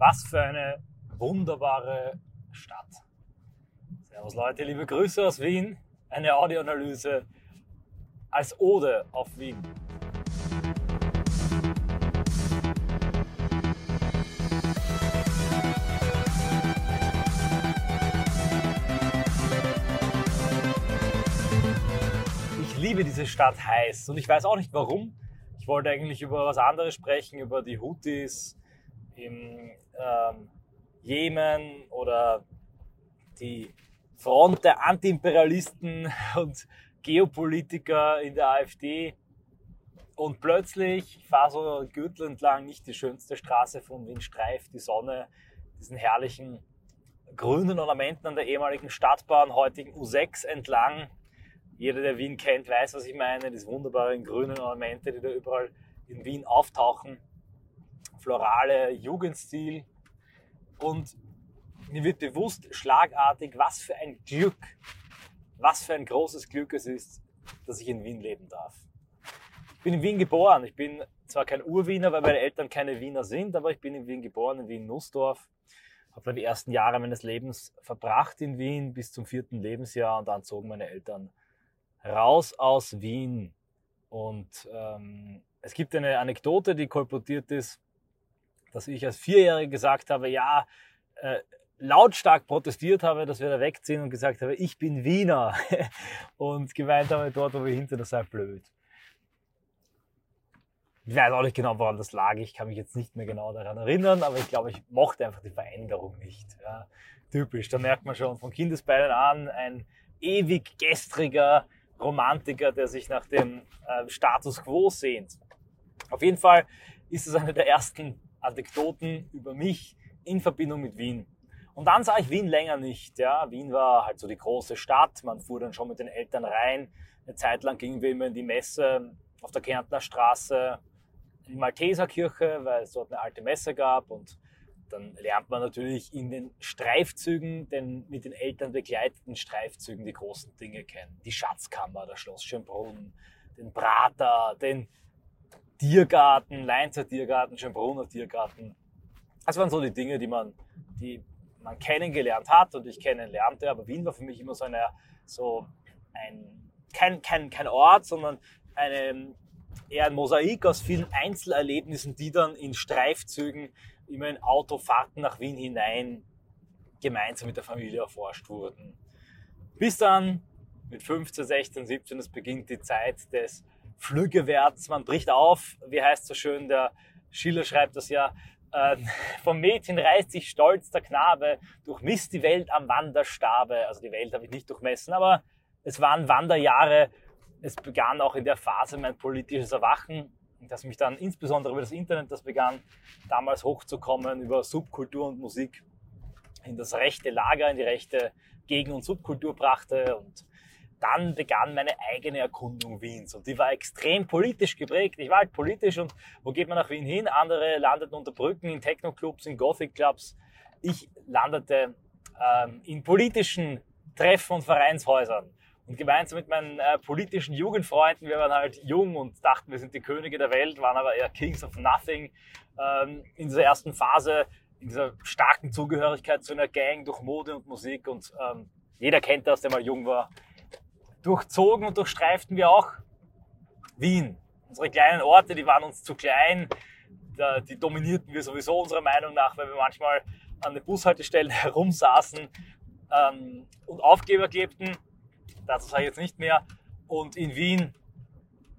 Was für eine wunderbare Stadt. Servus Leute, liebe Grüße aus Wien. Eine Audioanalyse als Ode auf Wien. Ich liebe diese Stadt heiß und ich weiß auch nicht warum. Ich wollte eigentlich über was anderes sprechen, über die Houthis im ähm, Jemen oder die Front der Antiimperialisten und Geopolitiker in der AfD. Und plötzlich, ich fahre so Gürtel entlang, nicht die schönste Straße von Wien streift die Sonne, diesen herrlichen grünen Ornamenten an der ehemaligen Stadtbahn, heutigen U6 entlang. Jeder, der Wien kennt, weiß, was ich meine. Diese wunderbaren grünen Ornamente, die da überall in Wien auftauchen. Florale Jugendstil. Und mir wird bewusst schlagartig, was für ein Glück, was für ein großes Glück es ist, dass ich in Wien leben darf. Ich bin in Wien geboren. Ich bin zwar kein Urwiener, weil meine Eltern keine Wiener sind, aber ich bin in Wien geboren, in Wien-Nussdorf. Habe die ersten Jahre meines Lebens verbracht in Wien bis zum vierten Lebensjahr und dann zogen meine Eltern raus aus Wien. Und ähm, es gibt eine Anekdote, die kolportiert ist, dass ich als Vierjähriger gesagt habe, ja, äh, lautstark protestiert habe, dass wir da wegziehen und gesagt habe, ich bin Wiener und geweint habe dort, wo wir hinter, das sei blöd. Ich weiß auch nicht genau, woran das lag. Ich kann mich jetzt nicht mehr genau daran erinnern, aber ich glaube, ich mochte einfach die Veränderung nicht. Ja, typisch. Da merkt man schon von Kindesbeinen an ein ewig gestriger Romantiker, der sich nach dem äh, Status quo sehnt. Auf jeden Fall ist es eine der ersten Anekdoten über mich in Verbindung mit Wien. Und dann sah ich Wien länger nicht. Ja, Wien war halt so die große Stadt. Man fuhr dann schon mit den Eltern rein. Eine Zeit lang gingen wir immer in die Messe auf der Kärntner Straße, in die Malteserkirche, weil es dort eine alte Messe gab. Und dann lernt man natürlich in den Streifzügen, den mit den Eltern begleiteten Streifzügen, die großen Dinge kennen. Die Schatzkammer, das Schloss Schönbrunn, den Prater, den Tiergarten, Leinzer Tiergarten, Schönbrunner Tiergarten. Das waren so die Dinge, die man, die man kennengelernt hat und ich kennenlernte. Aber Wien war für mich immer so, eine, so ein, kein, kein, kein Ort, sondern eine, eher ein Mosaik aus vielen Einzelerlebnissen, die dann in Streifzügen immer in Autofahrten nach Wien hinein gemeinsam mit der Familie erforscht wurden. Bis dann mit 15, 16, 17, es beginnt die Zeit des Flüggewerts. Man bricht auf, wie heißt so schön, der Schiller schreibt das ja, äh, vom Mädchen reißt sich stolz der Knabe, durchmisst die Welt am Wanderstabe. Also die Welt habe ich nicht durchmessen, aber es waren Wanderjahre. Es begann auch in der Phase mein politisches Erwachen, das mich dann insbesondere über das Internet, das begann damals hochzukommen, über Subkultur und Musik in das rechte Lager, in die rechte Gegen- und Subkultur brachte und dann begann meine eigene Erkundung Wiens und die war extrem politisch geprägt. Ich war halt politisch und wo geht man nach Wien hin? Andere landeten unter Brücken, in Techno-Clubs, in Gothic-Clubs. Ich landete ähm, in politischen Treffen und Vereinshäusern. Und gemeinsam mit meinen äh, politischen Jugendfreunden, wir waren halt jung und dachten, wir sind die Könige der Welt, waren aber eher Kings of Nothing. Ähm, in dieser ersten Phase, in dieser starken Zugehörigkeit zu einer Gang durch Mode und Musik. Und ähm, jeder kennt das, der mal jung war durchzogen und durchstreiften wir auch Wien. Unsere kleinen Orte, die waren uns zu klein, die dominierten wir sowieso unserer Meinung nach, weil wir manchmal an den Bushaltestellen herumsaßen ähm, und Aufgeber klebten. Dazu sage ich jetzt nicht mehr. Und in Wien,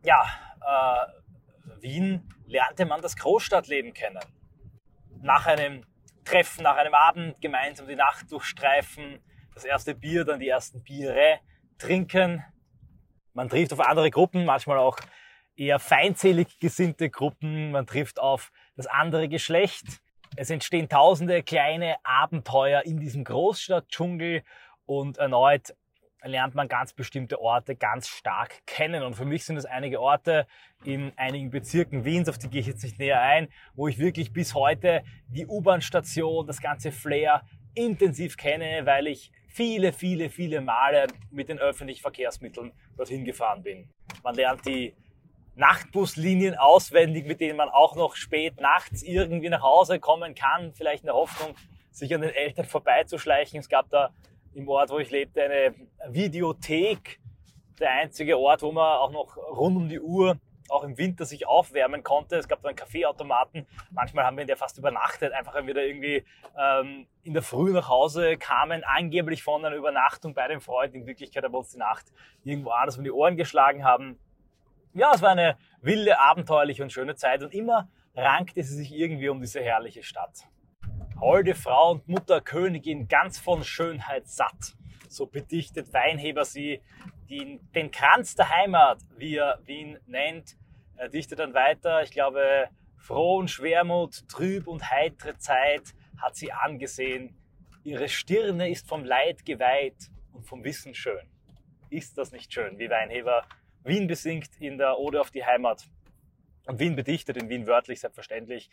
ja, äh, Wien lernte man das Großstadtleben kennen. Nach einem Treffen, nach einem Abend gemeinsam die Nacht durchstreifen, das erste Bier, dann die ersten Biere, trinken. Man trifft auf andere Gruppen, manchmal auch eher feindselig gesinnte Gruppen. Man trifft auf das andere Geschlecht. Es entstehen tausende kleine Abenteuer in diesem Großstadtdschungel und erneut lernt man ganz bestimmte Orte ganz stark kennen. Und für mich sind es einige Orte in einigen Bezirken Wiens, auf die gehe ich jetzt nicht näher ein, wo ich wirklich bis heute die U-Bahn-Station, das ganze Flair intensiv kenne, weil ich viele, viele, viele Male mit den öffentlichen Verkehrsmitteln dorthin gefahren bin. Man lernt die Nachtbuslinien auswendig, mit denen man auch noch spät nachts irgendwie nach Hause kommen kann, vielleicht in der Hoffnung, sich an den Eltern vorbeizuschleichen. Es gab da im Ort, wo ich lebte, eine Videothek, der einzige Ort, wo man auch noch rund um die Uhr auch im Winter sich aufwärmen konnte. Es gab da einen Kaffeeautomaten. Manchmal haben wir in der fast übernachtet, einfach wenn wir da irgendwie ähm, in der Früh nach Hause kamen, angeblich von einer Übernachtung bei dem Freund. In Wirklichkeit haben wir uns die Nacht irgendwo anders um die Ohren geschlagen haben. Ja, es war eine wilde, abenteuerliche und schöne Zeit und immer rankte sie sich irgendwie um diese herrliche Stadt. Holde Frau und Mutter Königin, ganz von Schönheit satt. So bedichtet Weinheber sie die, den Kranz der Heimat, wie er Wien nennt. Er dichtet dann weiter, ich glaube, froh und Schwermut, trüb und heitere Zeit hat sie angesehen. Ihre Stirne ist vom Leid geweiht und vom Wissen schön. Ist das nicht schön, wie Weinheber Wien besingt in der Ode auf die Heimat und Wien bedichtet, in Wien wörtlich selbstverständlich.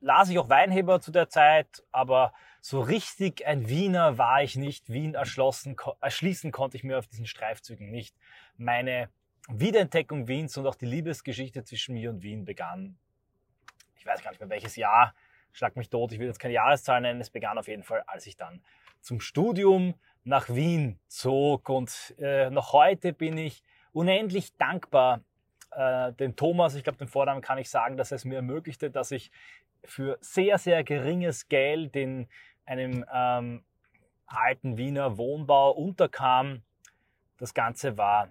Las ich auch Weinheber zu der Zeit, aber so richtig ein Wiener war ich nicht. Wien erschlossen, erschließen konnte ich mir auf diesen Streifzügen nicht. Meine Wiederentdeckung Wiens und auch die Liebesgeschichte zwischen mir und Wien begann. Ich weiß gar nicht mehr welches Jahr. Schlag mich tot. Ich will jetzt keine Jahreszahl nennen. Es begann auf jeden Fall, als ich dann zum Studium nach Wien zog. Und äh, noch heute bin ich unendlich dankbar äh, dem Thomas, ich glaube, den Vornamen kann ich sagen, dass es mir ermöglichte, dass ich für sehr, sehr geringes Geld in einem ähm, alten Wiener Wohnbau unterkam. Das Ganze war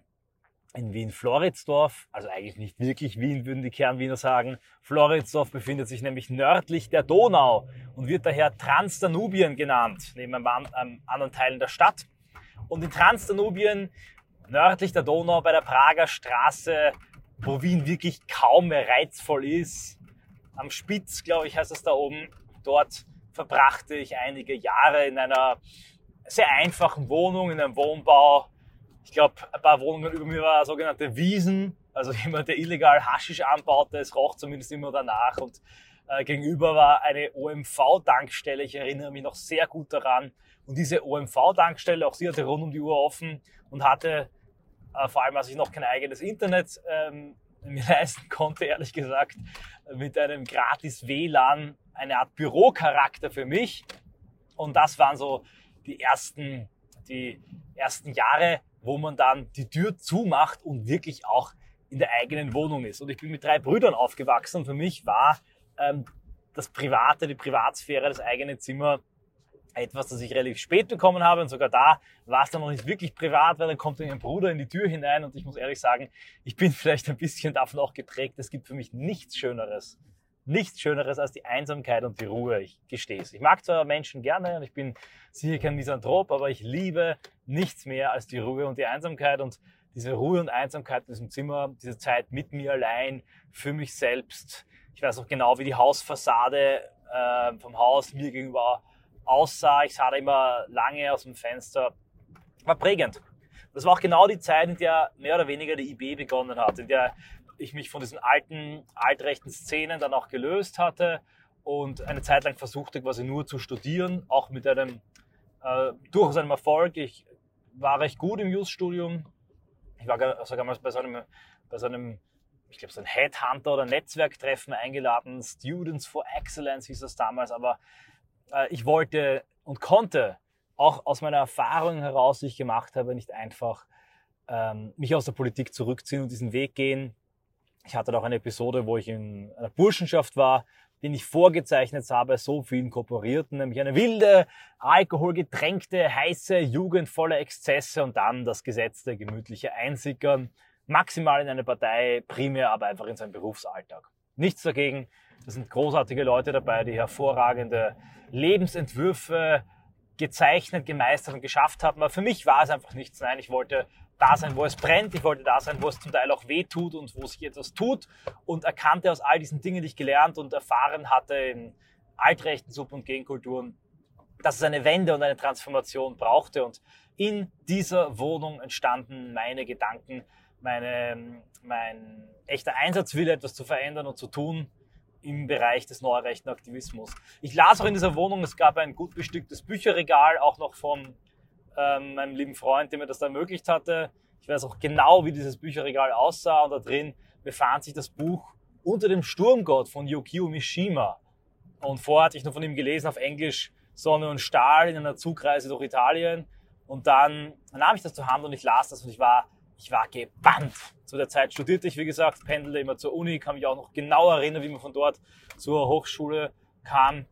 in Wien-Floridsdorf, also eigentlich nicht wirklich Wien, würden die Kernwiener sagen. Floridsdorf befindet sich nämlich nördlich der Donau und wird daher Transdanubien genannt, neben einem anderen Teilen der Stadt. Und in Transdanubien, nördlich der Donau, bei der Prager Straße, wo Wien wirklich kaum mehr reizvoll ist, am Spitz, glaube ich, heißt es da oben, dort verbrachte ich einige Jahre in einer sehr einfachen Wohnung, in einem Wohnbau. Ich glaube, ein paar Wohnungen über mir war sogenannte Wiesen, also jemand, der illegal Haschisch anbaute. Es roch zumindest immer danach. Und äh, gegenüber war eine OMV-Tankstelle. Ich erinnere mich noch sehr gut daran. Und diese OMV-Tankstelle, auch sie hatte rund um die Uhr offen und hatte, äh, vor allem als ich noch kein eigenes Internet ähm, mir leisten konnte, ehrlich gesagt, mit einem gratis WLAN eine Art Bürocharakter für mich. Und das waren so die ersten, die ersten Jahre, wo man dann die Tür zumacht und wirklich auch in der eigenen Wohnung ist. Und ich bin mit drei Brüdern aufgewachsen für mich war ähm, das Private, die Privatsphäre, das eigene Zimmer etwas, das ich relativ spät bekommen habe und sogar da war es dann noch nicht wirklich privat, weil dann kommt dann ein Bruder in die Tür hinein und ich muss ehrlich sagen, ich bin vielleicht ein bisschen davon auch geprägt. Es gibt für mich nichts Schöneres, nichts Schöneres als die Einsamkeit und die Ruhe. Ich gestehe es. Ich mag zwar Menschen gerne und ich bin sicher kein Misanthrop, aber ich liebe nichts mehr als die Ruhe und die Einsamkeit und diese Ruhe und Einsamkeit in diesem Zimmer, diese Zeit mit mir allein, für mich selbst. Ich weiß auch genau, wie die Hausfassade äh, vom Haus mir gegenüber aussah. Ich sah da immer lange aus dem Fenster. War prägend. Das war auch genau die Zeit, in der mehr oder weniger die IB begonnen hat, in der ich mich von diesen alten, altrechten Szenen dann auch gelöst hatte und eine Zeit lang versuchte quasi nur zu studieren, auch mit einem äh, durchaus einem Erfolg. Ich war recht gut im Just-Studium. Ich war sogar mal bei so einem, bei so einem ich glaube, so ein Headhunter oder Netzwerktreffen eingeladen. Students for Excellence hieß das damals, aber äh, ich wollte und konnte auch aus meiner Erfahrung heraus, die ich gemacht habe, nicht einfach ähm, mich aus der Politik zurückziehen und diesen Weg gehen. Ich hatte auch eine Episode, wo ich in einer Burschenschaft war, den ich vorgezeichnet habe, so vielen Kooperierten, nämlich eine wilde, alkoholgetränkte, heiße Jugend voller Exzesse und dann das gesetzte, gemütliche Einsickern, maximal in eine Partei, primär aber einfach in seinen Berufsalltag. Nichts dagegen, da sind großartige Leute dabei, die hervorragende Lebensentwürfe gezeichnet, gemeistert und geschafft haben. Aber für mich war es einfach nichts. Nein, ich wollte da sein, wo es brennt. Ich wollte da sein, wo es zum Teil auch weh tut und wo sich etwas tut. Und erkannte aus all diesen Dingen, die ich gelernt und erfahren hatte in altrechten Sub- und Genkulturen, dass es eine Wende und eine Transformation brauchte. Und in dieser Wohnung entstanden meine Gedanken, meine, mein echter Einsatzwille, etwas zu verändern und zu tun im Bereich des neurechten Aktivismus. Ich las auch in dieser Wohnung, es gab ein gut bestücktes Bücherregal, auch noch von ähm, meinem lieben Freund, der mir das da ermöglicht hatte. Ich weiß auch genau, wie dieses Bücherregal aussah und da drin befand sich das Buch Unter dem Sturmgott von Yukio Mishima. Und vorher hatte ich noch von ihm gelesen auf Englisch Sonne und Stahl in einer Zugreise durch Italien. Und dann nahm ich das zur Hand und ich las das und ich war, ich war gebannt. Zu der Zeit studierte ich, wie gesagt, pendelte immer zur Uni, kann mich auch noch genau erinnern, wie man von dort zur Hochschule kam.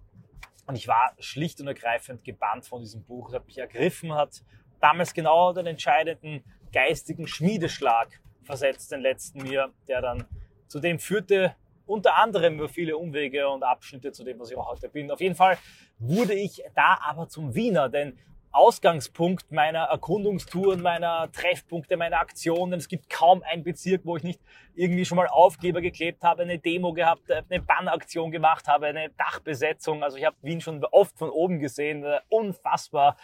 Und ich war schlicht und ergreifend gebannt von diesem Buch. Es hat mich ergriffen, hat damals genau den entscheidenden geistigen Schmiedeschlag versetzt, den letzten mir, der dann zu dem führte, unter anderem über viele Umwege und Abschnitte zu dem, was ich auch heute bin. Auf jeden Fall wurde ich da aber zum Wiener, denn Ausgangspunkt meiner Erkundungstouren, meiner Treffpunkte, meiner Aktionen. Es gibt kaum einen Bezirk, wo ich nicht irgendwie schon mal Aufkleber geklebt habe, eine Demo gehabt, eine Bannaktion gemacht habe, eine Dachbesetzung. Also ich habe Wien schon oft von oben gesehen. Unfassbar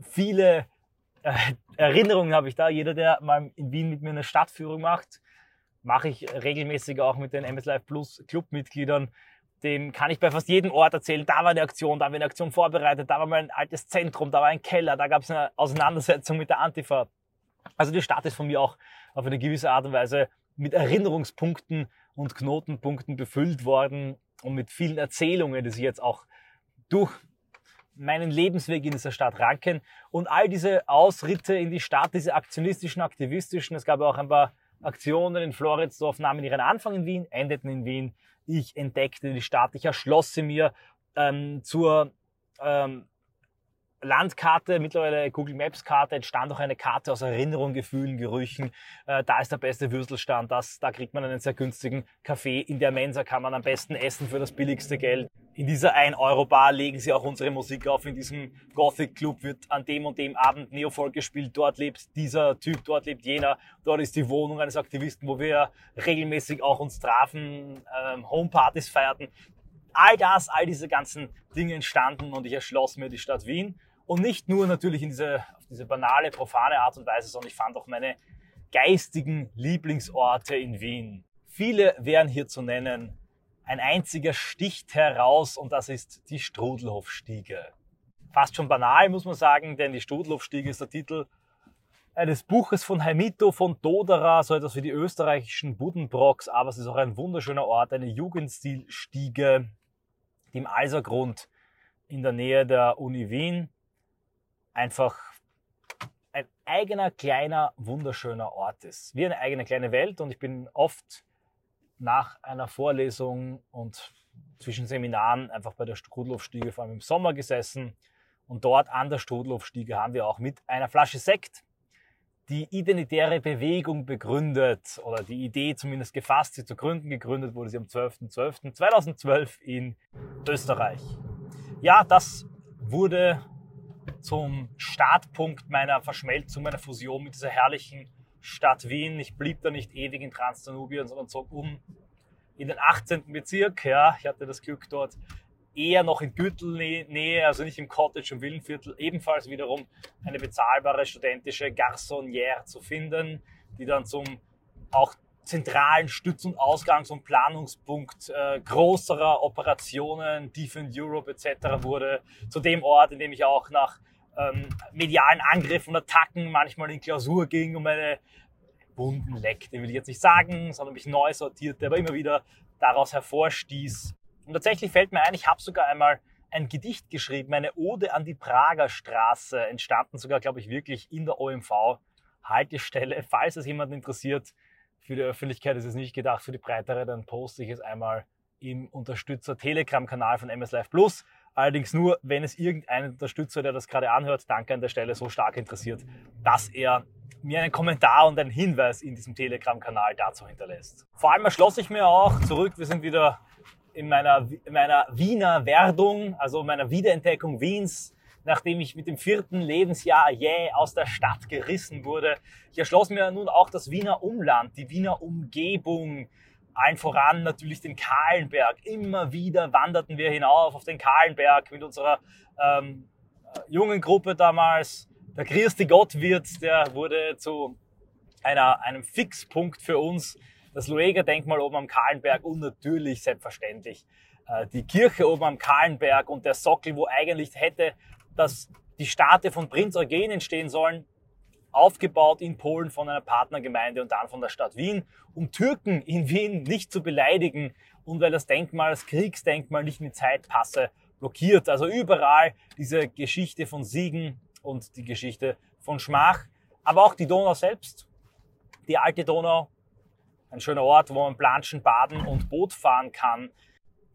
viele äh, Erinnerungen habe ich da. Jeder, der mal in Wien mit mir eine Stadtführung macht, mache ich regelmäßig auch mit den MS Live Plus Clubmitgliedern. Dem kann ich bei fast jedem Ort erzählen, da war eine Aktion, da haben wir eine Aktion vorbereitet, da war mal ein altes Zentrum, da war ein Keller, da gab es eine Auseinandersetzung mit der Antifa. Also die Stadt ist von mir auch auf eine gewisse Art und Weise mit Erinnerungspunkten und Knotenpunkten befüllt worden und mit vielen Erzählungen, die sich jetzt auch durch meinen Lebensweg in dieser Stadt ranken. Und all diese Ausritte in die Stadt, diese aktionistischen, aktivistischen, es gab auch ein paar Aktionen in Floridsdorf, nahmen ihren Anfang in Wien, endeten in Wien. Ich entdeckte die Stadt, ich erschloss sie mir ähm, zur ähm, Landkarte, mittlerweile Google Maps Karte, entstand auch eine Karte aus Erinnerung, Gefühlen, Gerüchen. Äh, da ist der beste Würstelstand, das, da kriegt man einen sehr günstigen Kaffee. In der Mensa kann man am besten essen für das billigste Geld. In dieser 1-Euro-Bar legen sie auch unsere Musik auf. In diesem Gothic Club wird an dem und dem Abend Neofolk gespielt. Dort lebt dieser Typ, dort lebt jener. Dort ist die Wohnung eines Aktivisten, wo wir regelmäßig auch uns trafen, ähm, Homepartys feierten. All das, all diese ganzen Dinge entstanden und ich erschloss mir die Stadt Wien und nicht nur natürlich in diese, auf diese banale, profane Art und Weise, sondern ich fand auch meine geistigen Lieblingsorte in Wien. Viele wären hier zu nennen. Ein einziger sticht heraus und das ist die Strudelhofstiege. Fast schon banal, muss man sagen, denn die Strudelhofstiege ist der Titel eines Buches von Heimito von Dodera, so etwas wie die österreichischen Buddenbrocks, aber es ist auch ein wunderschöner Ort, eine Jugendstilstiege, die im Alsergrund in der Nähe der Uni Wien einfach ein eigener, kleiner, wunderschöner Ort ist. Wie eine eigene kleine Welt und ich bin oft nach einer Vorlesung und zwischen Seminaren einfach bei der Strudelhofstiege, vor allem im Sommer gesessen. Und dort an der Strudelhofstiege haben wir auch mit einer Flasche Sekt die identitäre Bewegung begründet oder die Idee zumindest gefasst, sie zu gründen. Gegründet wurde sie am 12.12.2012 in Österreich. Ja, das wurde zum Startpunkt meiner Verschmelzung, meiner Fusion mit dieser herrlichen Stadt Wien. Ich blieb da nicht ewig in Transdanubien, sondern zog um in den 18. Bezirk. Ja, ich hatte das Glück dort eher noch in Gürtelnähe, also nicht im Cottage und Villenviertel, ebenfalls wiederum eine bezahlbare studentische Garçonnière zu finden, die dann zum auch zentralen Stütz- und Ausgangs- und Planungspunkt äh, größerer Operationen, Defend Europe etc. wurde, zu dem Ort, in dem ich auch nach ähm, medialen Angriffen und Attacken manchmal in Klausur ging und meine Wunden leckte, will ich jetzt nicht sagen, sondern mich neu sortierte, aber immer wieder daraus hervorstieß. Und tatsächlich fällt mir ein, ich habe sogar einmal ein Gedicht geschrieben, eine Ode an die Prager Straße, entstanden sogar, glaube ich, wirklich in der OMV Haltestelle. Falls es jemanden interessiert, für die Öffentlichkeit ist es nicht gedacht, für die breitere, dann poste ich es einmal im Unterstützer Telegram-Kanal von MS Live Plus. Allerdings nur, wenn es irgendeinen Unterstützer, der das gerade anhört, danke an der Stelle, so stark interessiert, dass er mir einen Kommentar und einen Hinweis in diesem Telegram-Kanal dazu hinterlässt. Vor allem erschloss ich mir auch zurück, wir sind wieder in meiner, in meiner Wiener Werdung, also meiner Wiederentdeckung Wiens, nachdem ich mit dem vierten Lebensjahr jäh yeah, aus der Stadt gerissen wurde. Ich erschloss mir nun auch das Wiener Umland, die Wiener Umgebung, allen voran natürlich den Kahlenberg. Immer wieder wanderten wir hinauf auf den Kahlenberg mit unserer ähm, jungen Gruppe damals. Der Christi Gottwirt, der wurde zu einer, einem Fixpunkt für uns. Das Lueger-Denkmal oben am Kahlenberg und natürlich selbstverständlich äh, die Kirche oben am Kahlenberg und der Sockel, wo eigentlich hätte dass die Statue von Prinz Eugen entstehen sollen, aufgebaut in Polen von einer Partnergemeinde und dann von der Stadt Wien, um Türken in Wien nicht zu beleidigen und weil das Denkmal, das Kriegsdenkmal nicht mit Zeitpasse blockiert. Also überall diese Geschichte von Siegen und die Geschichte von Schmach, aber auch die Donau selbst, die alte Donau, ein schöner Ort, wo man planschen, baden und Boot fahren kann.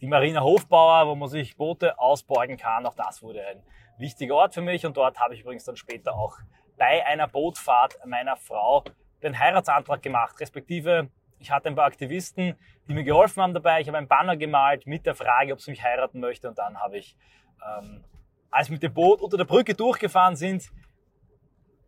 Die Marina Hofbauer, wo man sich Boote ausborgen kann, auch das wurde ein wichtiger Ort für mich und dort habe ich übrigens dann später auch bei einer Bootfahrt meiner Frau den Heiratsantrag gemacht, respektive ich hatte ein paar Aktivisten, die mir geholfen haben dabei. Ich habe ein Banner gemalt mit der Frage, ob sie mich heiraten möchte und dann habe ich, ähm, als wir mit dem Boot unter der Brücke durchgefahren sind,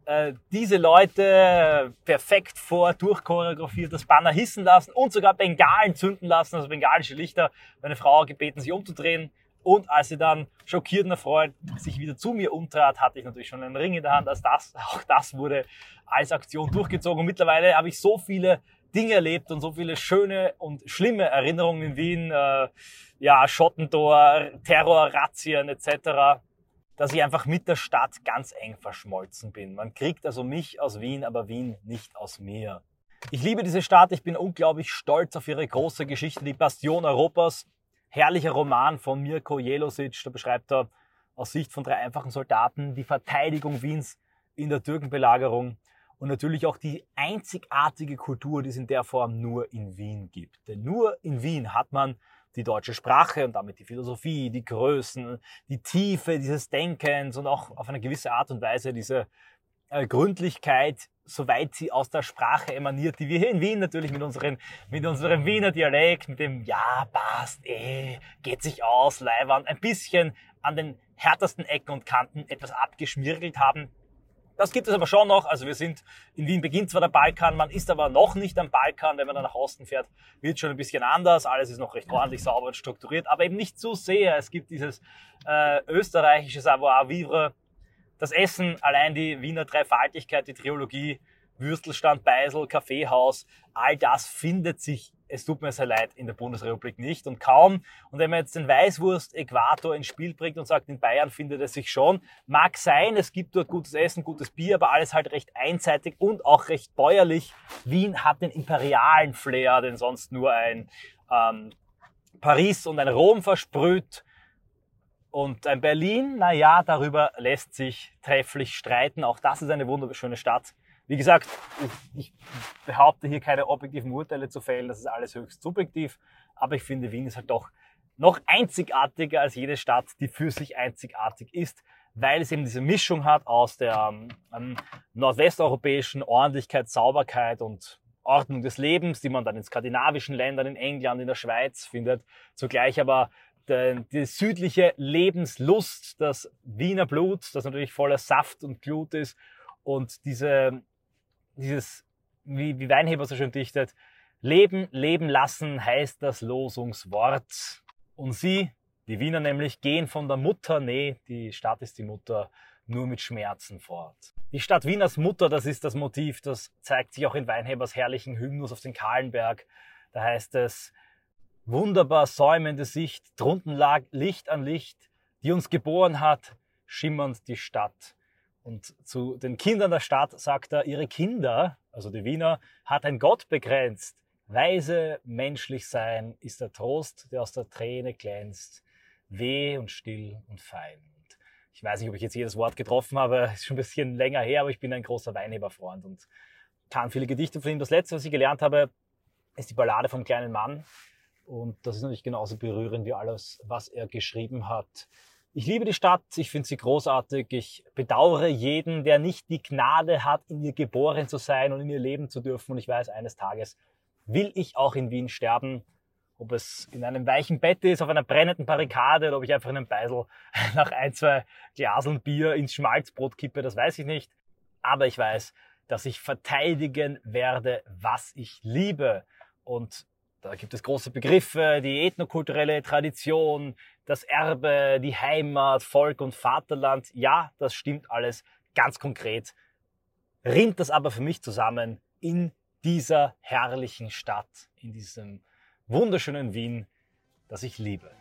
äh, diese Leute perfekt vor durchchoreografiert das Banner hissen lassen und sogar Bengalen zünden lassen, also bengalische Lichter. Meine Frau gebeten, sich umzudrehen. Und als sie dann schockiert und erfreut sich wieder zu mir umtrat, hatte ich natürlich schon einen Ring in der Hand. Also das, auch das wurde als Aktion durchgezogen. Und mittlerweile habe ich so viele Dinge erlebt und so viele schöne und schlimme Erinnerungen in Wien. Äh, ja, Schottentor, Terror, Razzien etc dass ich einfach mit der Stadt ganz eng verschmolzen bin. Man kriegt also mich aus Wien, aber Wien nicht aus mir. Ich liebe diese Stadt, ich bin unglaublich stolz auf ihre große Geschichte, die Bastion Europas. Herrlicher Roman von Mirko Jelosic, da beschreibt er aus Sicht von drei einfachen Soldaten die Verteidigung Wiens in der Türkenbelagerung und natürlich auch die einzigartige Kultur, die es in der Form nur in Wien gibt. Denn nur in Wien hat man die deutsche Sprache und damit die Philosophie, die Größen, die Tiefe dieses Denkens und auch auf eine gewisse Art und Weise diese äh, Gründlichkeit, soweit sie aus der Sprache emaniert, die wir hier in Wien natürlich mit, unseren, mit unserem Wiener Dialekt, mit dem Ja, passt, eh, geht sich aus, Leiwand, ein bisschen an den härtesten Ecken und Kanten etwas abgeschmirgelt haben, das gibt es aber schon noch. Also wir sind, in Wien beginnt zwar der Balkan, man ist aber noch nicht am Balkan. Wenn man dann nach Osten fährt, wird schon ein bisschen anders. Alles ist noch recht ordentlich, sauber und strukturiert, aber eben nicht zu sehr. Es gibt dieses äh, österreichische Savoir-vivre. Das Essen, allein die Wiener Dreifaltigkeit, die Triologie, Würstelstand, Beisel, Kaffeehaus, all das findet sich es tut mir sehr leid, in der Bundesrepublik nicht und kaum. Und wenn man jetzt den Weißwurst-Äquator ins Spiel bringt und sagt, in Bayern findet es sich schon, mag sein, es gibt dort gutes Essen, gutes Bier, aber alles halt recht einseitig und auch recht bäuerlich. Wien hat den imperialen Flair, den sonst nur ein ähm, Paris und ein Rom versprüht. Und ein Berlin, na ja, darüber lässt sich trefflich streiten. Auch das ist eine wunderschöne Stadt. Wie gesagt, ich, ich behaupte hier keine objektiven Urteile zu fällen, das ist alles höchst subjektiv, aber ich finde, Wien ist halt doch noch einzigartiger als jede Stadt, die für sich einzigartig ist, weil es eben diese Mischung hat aus der ähm, nordwesteuropäischen Ordentlichkeit, Sauberkeit und Ordnung des Lebens, die man dann in skandinavischen Ländern, in England, in der Schweiz findet, zugleich aber die südliche Lebenslust, das Wiener Blut, das natürlich voller Saft und Glut ist und diese dieses, wie, wie Weinheber so schön dichtet, Leben, leben lassen heißt das Losungswort. Und sie, die Wiener nämlich, gehen von der Mutter, nee, die Stadt ist die Mutter, nur mit Schmerzen fort. Die Stadt Wieners Mutter, das ist das Motiv, das zeigt sich auch in Weinhebers herrlichen Hymnus auf den Kahlenberg. Da heißt es, wunderbar säumende Sicht, drunten lag Licht an Licht, die uns geboren hat, schimmernd die Stadt. Und zu den Kindern der Stadt sagt er, ihre Kinder, also die Wiener, hat ein Gott begrenzt. Weise, menschlich sein ist der Trost, der aus der Träne glänzt. Weh und still und fein. Ich weiß nicht, ob ich jetzt jedes Wort getroffen habe, ist schon ein bisschen länger her, aber ich bin ein großer Weinheberfreund und kann viele Gedichte von ihm. Das letzte, was ich gelernt habe, ist die Ballade vom kleinen Mann. Und das ist natürlich genauso berührend wie alles, was er geschrieben hat. Ich liebe die Stadt, ich finde sie großartig. Ich bedauere jeden, der nicht die Gnade hat, in ihr geboren zu sein und in ihr leben zu dürfen. Und ich weiß, eines Tages will ich auch in Wien sterben. Ob es in einem weichen Bett ist, auf einer brennenden Barrikade oder ob ich einfach in einem Beisel nach ein, zwei Glaseln Bier ins Schmalzbrot kippe, das weiß ich nicht. Aber ich weiß, dass ich verteidigen werde, was ich liebe. Und da gibt es große Begriffe, die ethnokulturelle Tradition, das Erbe, die Heimat, Volk und Vaterland. Ja, das stimmt alles ganz konkret. Rinnt das aber für mich zusammen in dieser herrlichen Stadt, in diesem wunderschönen Wien, das ich liebe.